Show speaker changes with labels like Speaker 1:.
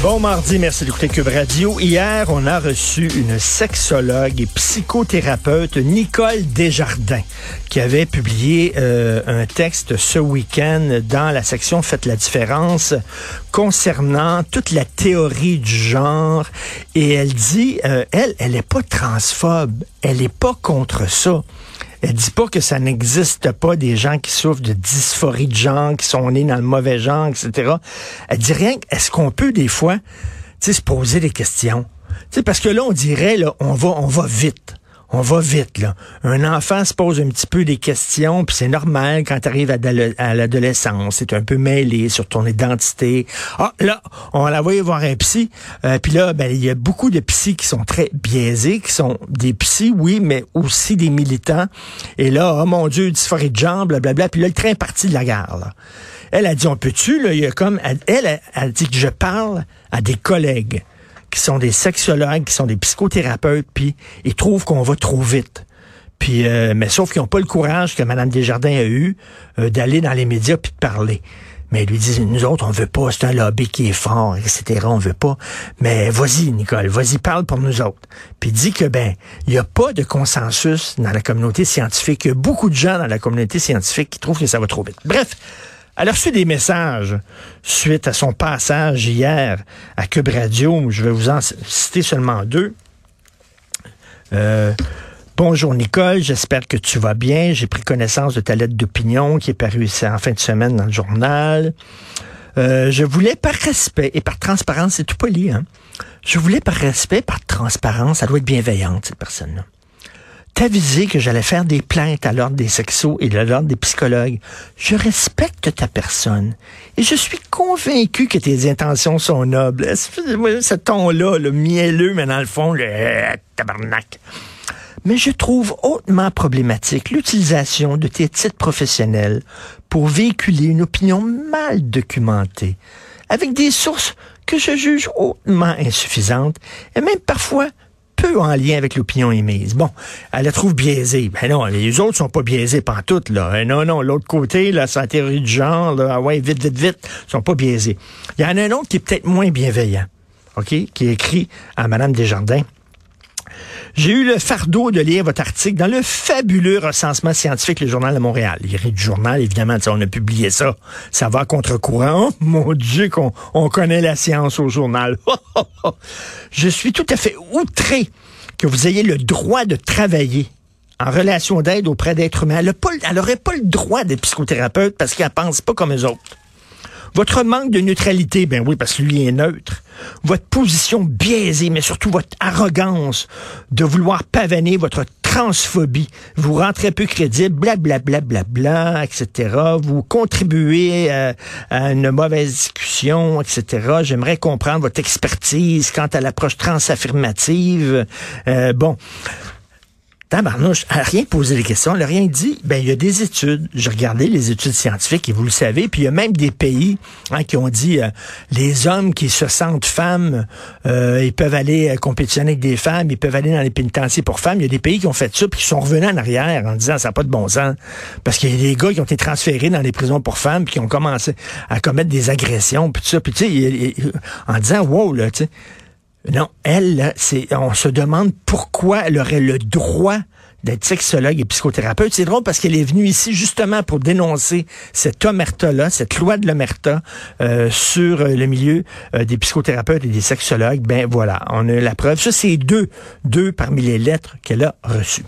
Speaker 1: Bon mardi, merci d'écouter Cube Radio. Hier, on a reçu une sexologue et psychothérapeute, Nicole Desjardins, qui avait publié euh, un texte ce week-end dans la section Faites la différence concernant toute la théorie du genre. Et elle dit, euh, elle, elle n'est pas transphobe, elle n'est pas contre ça. Elle dit pas que ça n'existe pas des gens qui souffrent de dysphorie de genre, qui sont nés dans le mauvais genre, etc. Elle dit rien. Est-ce qu'on peut des fois, tu se poser des questions? Tu sais, parce que là, on dirait, là, on va, on va vite on va vite, là. Un enfant se pose un petit peu des questions, puis c'est normal quand tu arrives à l'adolescence. C'est un peu mêlé sur ton identité. Ah, là, on va l'envoyer voir un psy. Euh, puis là, ben, il y a beaucoup de psys qui sont très biaisés, qui sont des psys, oui, mais aussi des militants. Et là, oh mon Dieu, dysphorie de jambes, blablabla. Puis là, le train est parti de la gare. Elle a dit, on peut-tu, là, il y a comme, elle, elle a dit que je parle à des collègues qui sont des sexologues, qui sont des psychothérapeutes, puis ils trouvent qu'on va trop vite. Puis, euh, mais sauf qu'ils n'ont pas le courage que Mme Desjardins a eu euh, d'aller dans les médias puis de parler. Mais ils lui disent, nous autres, on veut pas, c'est un lobby qui est fort, etc., on veut pas. Mais vas-y, Nicole, vas-y, parle pour nous autres. Puis dit que, ben, il n'y a pas de consensus dans la communauté scientifique. Il y a beaucoup de gens dans la communauté scientifique qui trouvent que ça va trop vite. Bref, elle a reçu des messages suite à son passage hier à Cube Radio. Je vais vous en citer seulement deux. Euh, Bonjour Nicole, j'espère que tu vas bien. J'ai pris connaissance de ta lettre d'opinion qui est parue ici en fin de semaine dans le journal. Euh, je voulais par respect et par transparence, c'est tout poli, hein? Je voulais par respect, par transparence, ça doit être bienveillante, cette personne-là t'aviser que j'allais faire des plaintes à l'ordre des sexos et à l'ordre des psychologues. Je respecte ta personne et je suis convaincu que tes intentions sont nobles. Ce ton-là, le mielleux, mais dans le fond, le tabarnak. Mais je trouve hautement problématique l'utilisation de tes titres professionnels pour véhiculer une opinion mal documentée, avec des sources que je juge hautement insuffisantes et même parfois peu en lien avec l'opinion émise. Bon, elle la trouve biaisée. Ben non, les autres sont pas biaisés toutes là. Eh non, non, l'autre côté, là, la théorie du genre, là, ah ouais, vite, vite, vite, sont pas biaisés. Il y en a un autre qui est peut-être moins bienveillant, OK, qui écrit à Madame Desjardins. J'ai eu le fardeau de lire votre article dans le fabuleux recensement scientifique, le Journal de Montréal. Il du journal, évidemment, on a publié ça. Ça va contre-courant. Oh, mon Dieu, qu'on on connaît la science au journal. Je suis tout à fait outré que vous ayez le droit de travailler en relation d'aide auprès d'êtres humains. Elle n'aurait pas, le droit d'être psychothérapeute parce qu'elle pense pas comme les autres. Votre manque de neutralité, ben oui, parce que lui est neutre. Votre position biaisée, mais surtout votre arrogance de vouloir pavaner votre transphobie. Vous rentrez peu crédible, blablabla, bla, bla, bla, etc. Vous contribuez à, une mauvaise discussion, etc. J'aimerais comprendre votre expertise quant à l'approche transaffirmative. Euh, bon, Tabarnouche, elle n'a rien posé des questions, elle n'a rien dit. Ben, il y a des études. J'ai regardé les études scientifiques et vous le savez. Puis il y a même des pays hein, qui ont dit euh, les hommes qui se sentent femmes, euh, ils peuvent aller euh, compétitionner avec des femmes, ils peuvent aller dans les pénitenciers pour femmes. Il y a des pays qui ont fait ça puis qui sont revenus en arrière en disant ça n'a pas de bon sens. Parce qu'il y a des gars qui ont été transférés dans les prisons pour femmes puis qui ont commencé à commettre des agressions puis tout ça. Puis tu sais, en disant wow là, tu sais. Non, elle, c'est, on se demande pourquoi elle aurait le droit d'être sexologue et psychothérapeute. C'est drôle parce qu'elle est venue ici justement pour dénoncer cette omerta-là, cette loi de l'omerta euh, sur le milieu euh, des psychothérapeutes et des sexologues. Ben voilà, on a la preuve. Ça, c'est deux, deux parmi les lettres qu'elle a reçues.